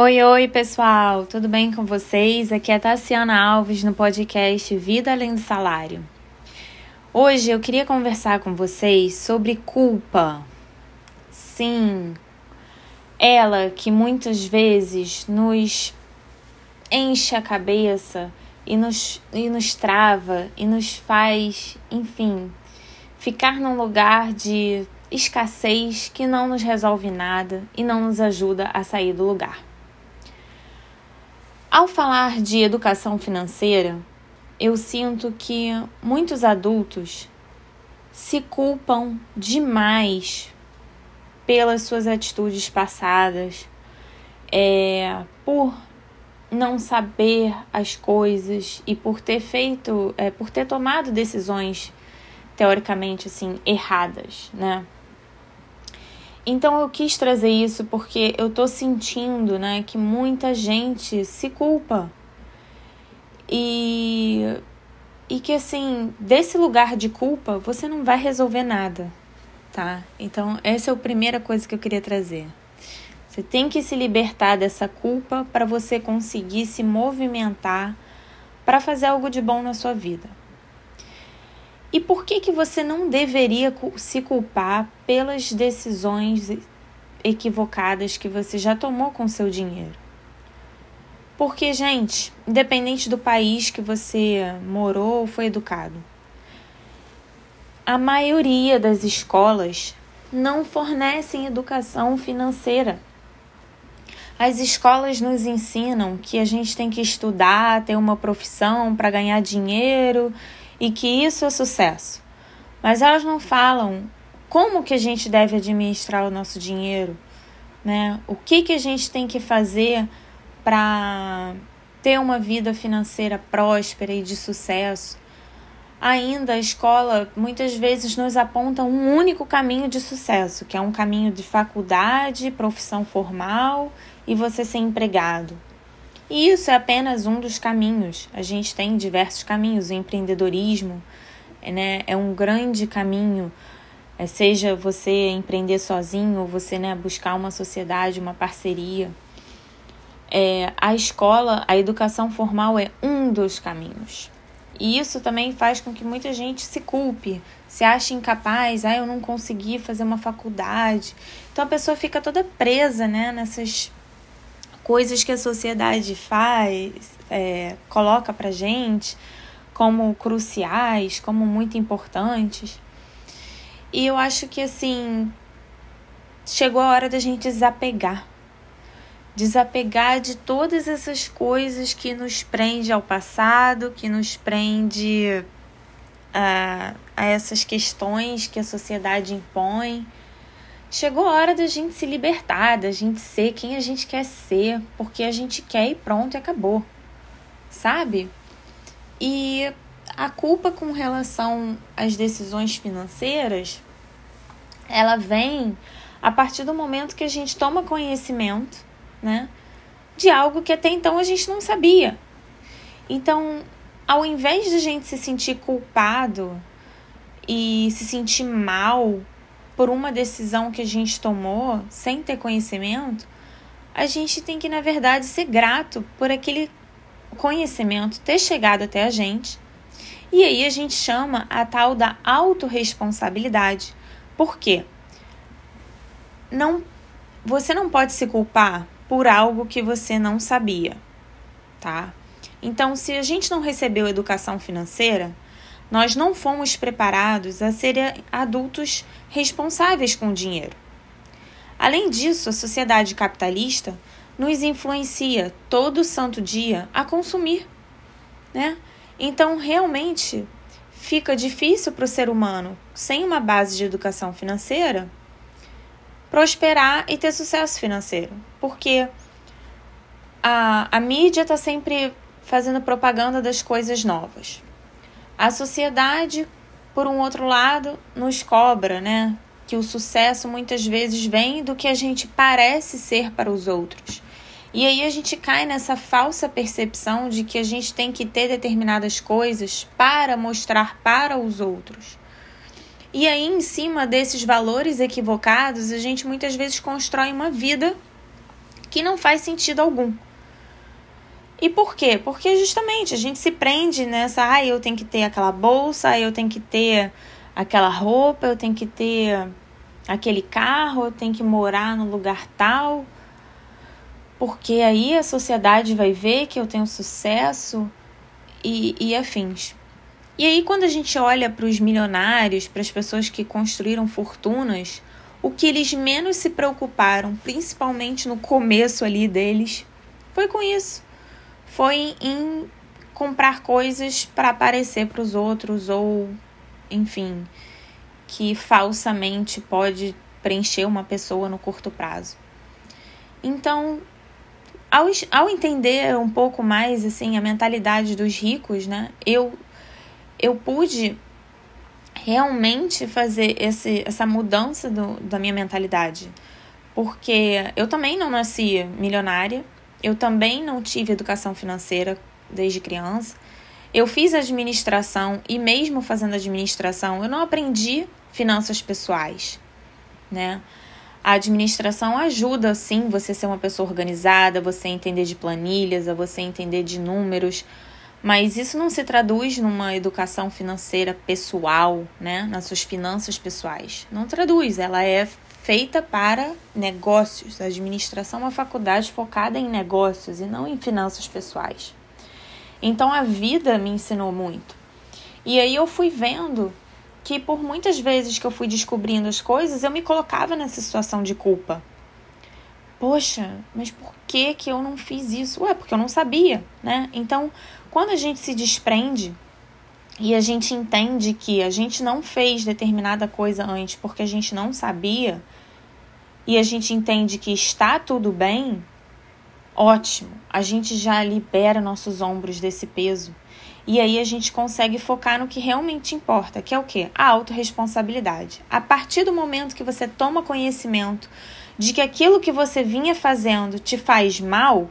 Oi, oi, pessoal, tudo bem com vocês? Aqui é Tassiana Alves no podcast Vida Além do Salário. Hoje eu queria conversar com vocês sobre culpa. Sim, ela que muitas vezes nos enche a cabeça e nos, e nos trava e nos faz, enfim, ficar num lugar de escassez que não nos resolve nada e não nos ajuda a sair do lugar. Ao falar de educação financeira, eu sinto que muitos adultos se culpam demais pelas suas atitudes passadas, é, por não saber as coisas e por ter feito, é, por ter tomado decisões teoricamente assim erradas, né? Então eu quis trazer isso porque eu tô sentindo, né, que muita gente se culpa. E e que assim, desse lugar de culpa, você não vai resolver nada, tá? Então, essa é a primeira coisa que eu queria trazer. Você tem que se libertar dessa culpa para você conseguir se movimentar para fazer algo de bom na sua vida. E por que que você não deveria se culpar pelas decisões equivocadas que você já tomou com seu dinheiro? Porque, gente, independente do país que você morou ou foi educado, a maioria das escolas não fornecem educação financeira. As escolas nos ensinam que a gente tem que estudar, ter uma profissão para ganhar dinheiro e que isso é sucesso. Mas elas não falam como que a gente deve administrar o nosso dinheiro, né? O que que a gente tem que fazer para ter uma vida financeira próspera e de sucesso. Ainda a escola muitas vezes nos aponta um único caminho de sucesso, que é um caminho de faculdade, profissão formal e você ser empregado. E isso é apenas um dos caminhos. A gente tem diversos caminhos. O empreendedorismo né, é um grande caminho, é, seja você empreender sozinho ou você né, buscar uma sociedade, uma parceria. É, a escola, a educação formal é um dos caminhos. E isso também faz com que muita gente se culpe, se ache incapaz, ah, eu não consegui fazer uma faculdade. Então a pessoa fica toda presa né, nessas coisas que a sociedade faz, é, coloca pra gente como cruciais, como muito importantes. E eu acho que assim chegou a hora da gente desapegar. Desapegar de todas essas coisas que nos prende ao passado, que nos prende a, a essas questões que a sociedade impõe Chegou a hora da gente se libertar, da gente ser quem a gente quer ser, porque a gente quer e pronto, e acabou. Sabe? E a culpa com relação às decisões financeiras, ela vem a partir do momento que a gente toma conhecimento, né, de algo que até então a gente não sabia. Então, ao invés de a gente se sentir culpado e se sentir mal por uma decisão que a gente tomou sem ter conhecimento, a gente tem que, na verdade, ser grato por aquele conhecimento ter chegado até a gente. E aí a gente chama a tal da autorresponsabilidade. Por quê? Não, você não pode se culpar por algo que você não sabia, tá? Então, se a gente não recebeu educação financeira, nós não fomos preparados a serem adultos responsáveis com o dinheiro. Além disso, a sociedade capitalista nos influencia todo santo dia a consumir, né? Então, realmente fica difícil para o ser humano, sem uma base de educação financeira, prosperar e ter sucesso financeiro, porque a, a mídia está sempre fazendo propaganda das coisas novas. A sociedade, por um outro lado, nos cobra, né? Que o sucesso muitas vezes vem do que a gente parece ser para os outros. E aí a gente cai nessa falsa percepção de que a gente tem que ter determinadas coisas para mostrar para os outros. E aí, em cima desses valores equivocados, a gente muitas vezes constrói uma vida que não faz sentido algum. E por quê? Porque justamente a gente se prende nessa, ah, eu tenho que ter aquela bolsa, eu tenho que ter aquela roupa, eu tenho que ter aquele carro, eu tenho que morar no lugar tal. Porque aí a sociedade vai ver que eu tenho sucesso e, e afins. E aí, quando a gente olha para os milionários, para as pessoas que construíram fortunas, o que eles menos se preocuparam, principalmente no começo ali deles, foi com isso foi em comprar coisas para aparecer para os outros ou, enfim, que falsamente pode preencher uma pessoa no curto prazo. Então, ao, ao entender um pouco mais assim a mentalidade dos ricos, né, eu eu pude realmente fazer esse, essa mudança do, da minha mentalidade. Porque eu também não nasci milionária, eu também não tive educação financeira desde criança. Eu fiz administração e mesmo fazendo administração, eu não aprendi finanças pessoais, né? A administração ajuda sim você ser uma pessoa organizada, você entender de planilhas, a você entender de números, mas isso não se traduz numa educação financeira pessoal, né? Nas suas finanças pessoais. Não traduz, ela é feita para negócios. A administração é uma faculdade focada em negócios e não em finanças pessoais. Então a vida me ensinou muito. E aí eu fui vendo que por muitas vezes que eu fui descobrindo as coisas, eu me colocava nessa situação de culpa. Poxa, mas por que que eu não fiz isso? Ué, porque eu não sabia, né? Então, quando a gente se desprende e a gente entende que a gente não fez determinada coisa antes porque a gente não sabia, e a gente entende que está tudo bem, ótimo, a gente já libera nossos ombros desse peso. E aí a gente consegue focar no que realmente importa, que é o quê? A autorresponsabilidade. A partir do momento que você toma conhecimento de que aquilo que você vinha fazendo te faz mal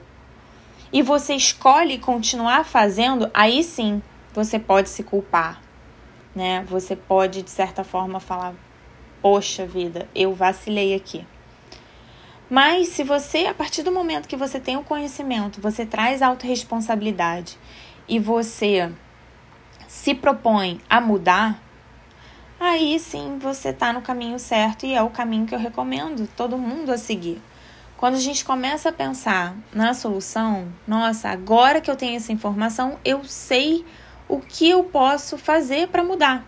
e você escolhe continuar fazendo, aí sim você pode se culpar, né? Você pode de certa forma falar: "Poxa vida, eu vacilei aqui". Mas se você, a partir do momento que você tem o conhecimento, você traz autorresponsabilidade e você se propõe a mudar, aí sim você está no caminho certo e é o caminho que eu recomendo todo mundo a seguir. Quando a gente começa a pensar na solução, nossa, agora que eu tenho essa informação, eu sei o que eu posso fazer para mudar.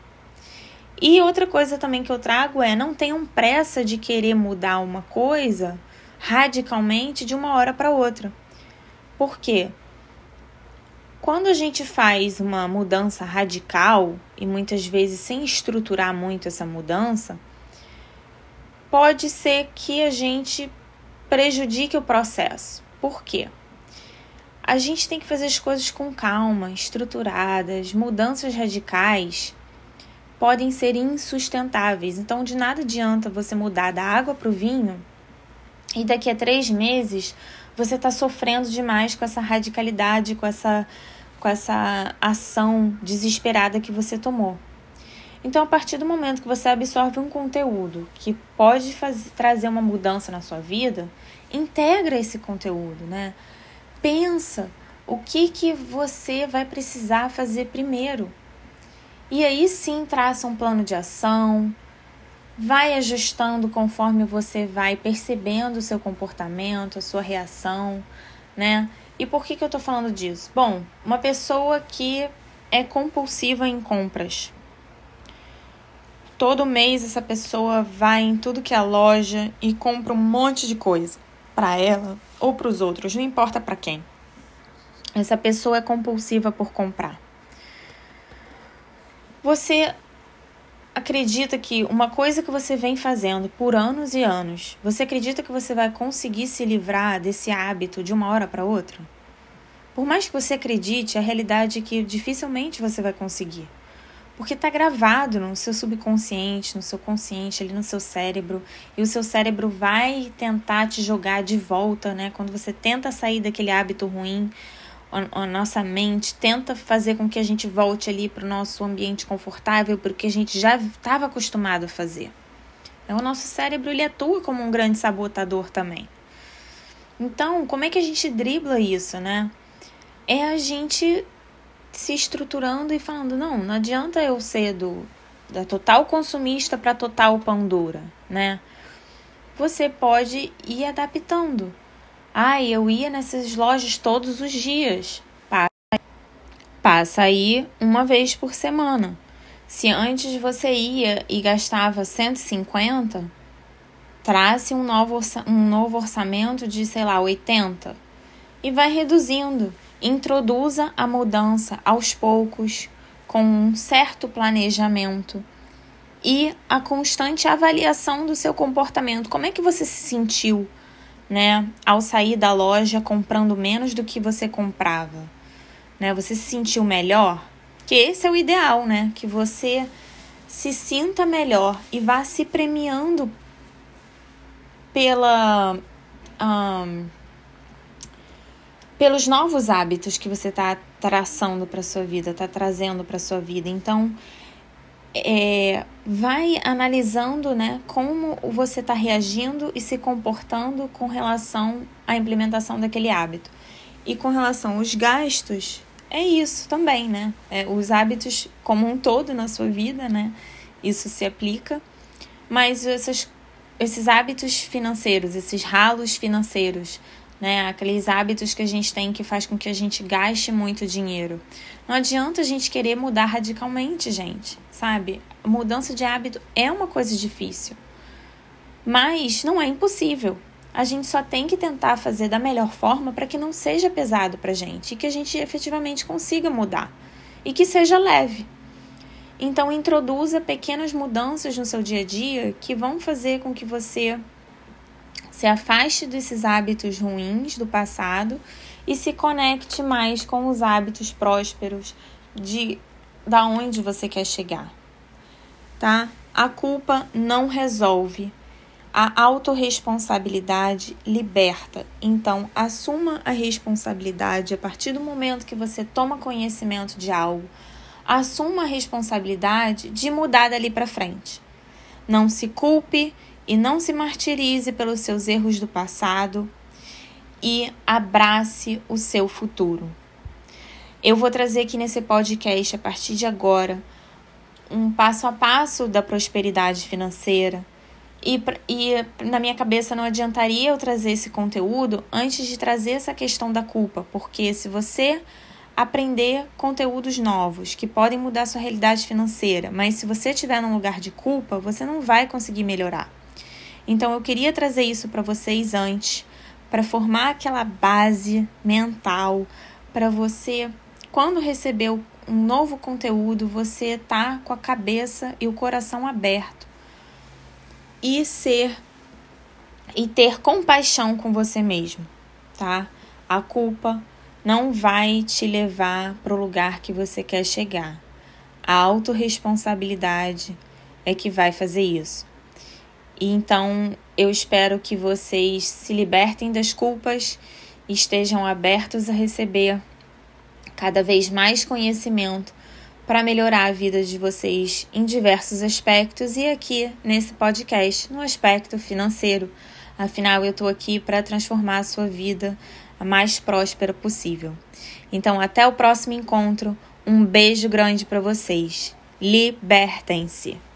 E outra coisa também que eu trago é não tenham pressa de querer mudar uma coisa radicalmente de uma hora para outra. Por quê? Quando a gente faz uma mudança radical e muitas vezes sem estruturar muito essa mudança, pode ser que a gente prejudique o processo. Por quê? A gente tem que fazer as coisas com calma, estruturadas. Mudanças radicais podem ser insustentáveis. Então, de nada adianta você mudar da água para o vinho e daqui a três meses você está sofrendo demais com essa radicalidade, com essa, com essa ação desesperada que você tomou. Então, a partir do momento que você absorve um conteúdo que pode fazer, trazer uma mudança na sua vida, integra esse conteúdo, né? Pensa o que, que você vai precisar fazer primeiro. E aí sim traça um plano de ação, vai ajustando conforme você vai percebendo o seu comportamento, a sua reação, né? E por que, que eu tô falando disso? Bom, uma pessoa que é compulsiva em compras. Todo mês essa pessoa vai em tudo que é loja e compra um monte de coisa para ela ou para os outros, não importa para quem. Essa pessoa é compulsiva por comprar. Você acredita que uma coisa que você vem fazendo por anos e anos, você acredita que você vai conseguir se livrar desse hábito de uma hora para outra? Por mais que você acredite, a realidade é que dificilmente você vai conseguir. Porque está gravado no seu subconsciente, no seu consciente, ali no seu cérebro, e o seu cérebro vai tentar te jogar de volta, né? Quando você tenta sair daquele hábito ruim, a, nossa mente tenta fazer com que a gente volte ali para o nosso ambiente confortável, porque a gente já estava acostumado a fazer. Então, o nosso cérebro ele atua como um grande sabotador também. Então, como é que a gente dribla isso, né? É a gente se estruturando e falando: não, não adianta eu ser do, da total consumista para total pão dura, né? Você pode ir adaptando. Ah, eu ia nessas lojas todos os dias. Passa aí uma vez por semana. Se antes você ia e gastava 150, trace um novo, um novo orçamento de, sei lá, 80 e vai reduzindo. Introduza a mudança aos poucos, com um certo planejamento e a constante avaliação do seu comportamento. Como é que você se sentiu, né, ao sair da loja comprando menos do que você comprava? Né? Você se sentiu melhor? Que esse é o ideal, né? Que você se sinta melhor e vá se premiando pela um, pelos novos hábitos que você está traçando para sua vida, está trazendo para sua vida. Então, é, vai analisando, né, como você está reagindo e se comportando com relação à implementação daquele hábito. E com relação aos gastos, é isso também, né? É, os hábitos como um todo na sua vida, né? Isso se aplica. Mas essas, esses hábitos financeiros, esses ralos financeiros, né? Aqueles hábitos que a gente tem que faz com que a gente gaste muito dinheiro. Não adianta a gente querer mudar radicalmente, gente, sabe? Mudança de hábito é uma coisa difícil. Mas não é impossível. A gente só tem que tentar fazer da melhor forma para que não seja pesado para gente e que a gente efetivamente consiga mudar e que seja leve. Então, introduza pequenas mudanças no seu dia a dia que vão fazer com que você se afaste desses hábitos ruins do passado e se conecte mais com os hábitos prósperos de da onde você quer chegar. Tá? A culpa não resolve. A autorresponsabilidade liberta. Então, assuma a responsabilidade a partir do momento que você toma conhecimento de algo. Assuma a responsabilidade de mudar dali para frente. Não se culpe e não se martirize pelos seus erros do passado e abrace o seu futuro. Eu vou trazer aqui nesse podcast, a partir de agora, um passo a passo da prosperidade financeira. E, e na minha cabeça não adiantaria eu trazer esse conteúdo antes de trazer essa questão da culpa, porque se você aprender conteúdos novos que podem mudar sua realidade financeira, mas se você estiver num lugar de culpa, você não vai conseguir melhorar. Então eu queria trazer isso para vocês antes, para formar aquela base mental para você quando receber um novo conteúdo, você tá com a cabeça e o coração aberto e ser e ter compaixão com você mesmo, tá? A culpa não vai te levar para o lugar que você quer chegar. A autorresponsabilidade é que vai fazer isso. E então eu espero que vocês se libertem das culpas e estejam abertos a receber cada vez mais conhecimento para melhorar a vida de vocês em diversos aspectos e aqui nesse podcast no aspecto financeiro. Afinal, eu estou aqui para transformar a sua vida a mais próspera possível. Então, até o próximo encontro. Um beijo grande para vocês. Libertem-se!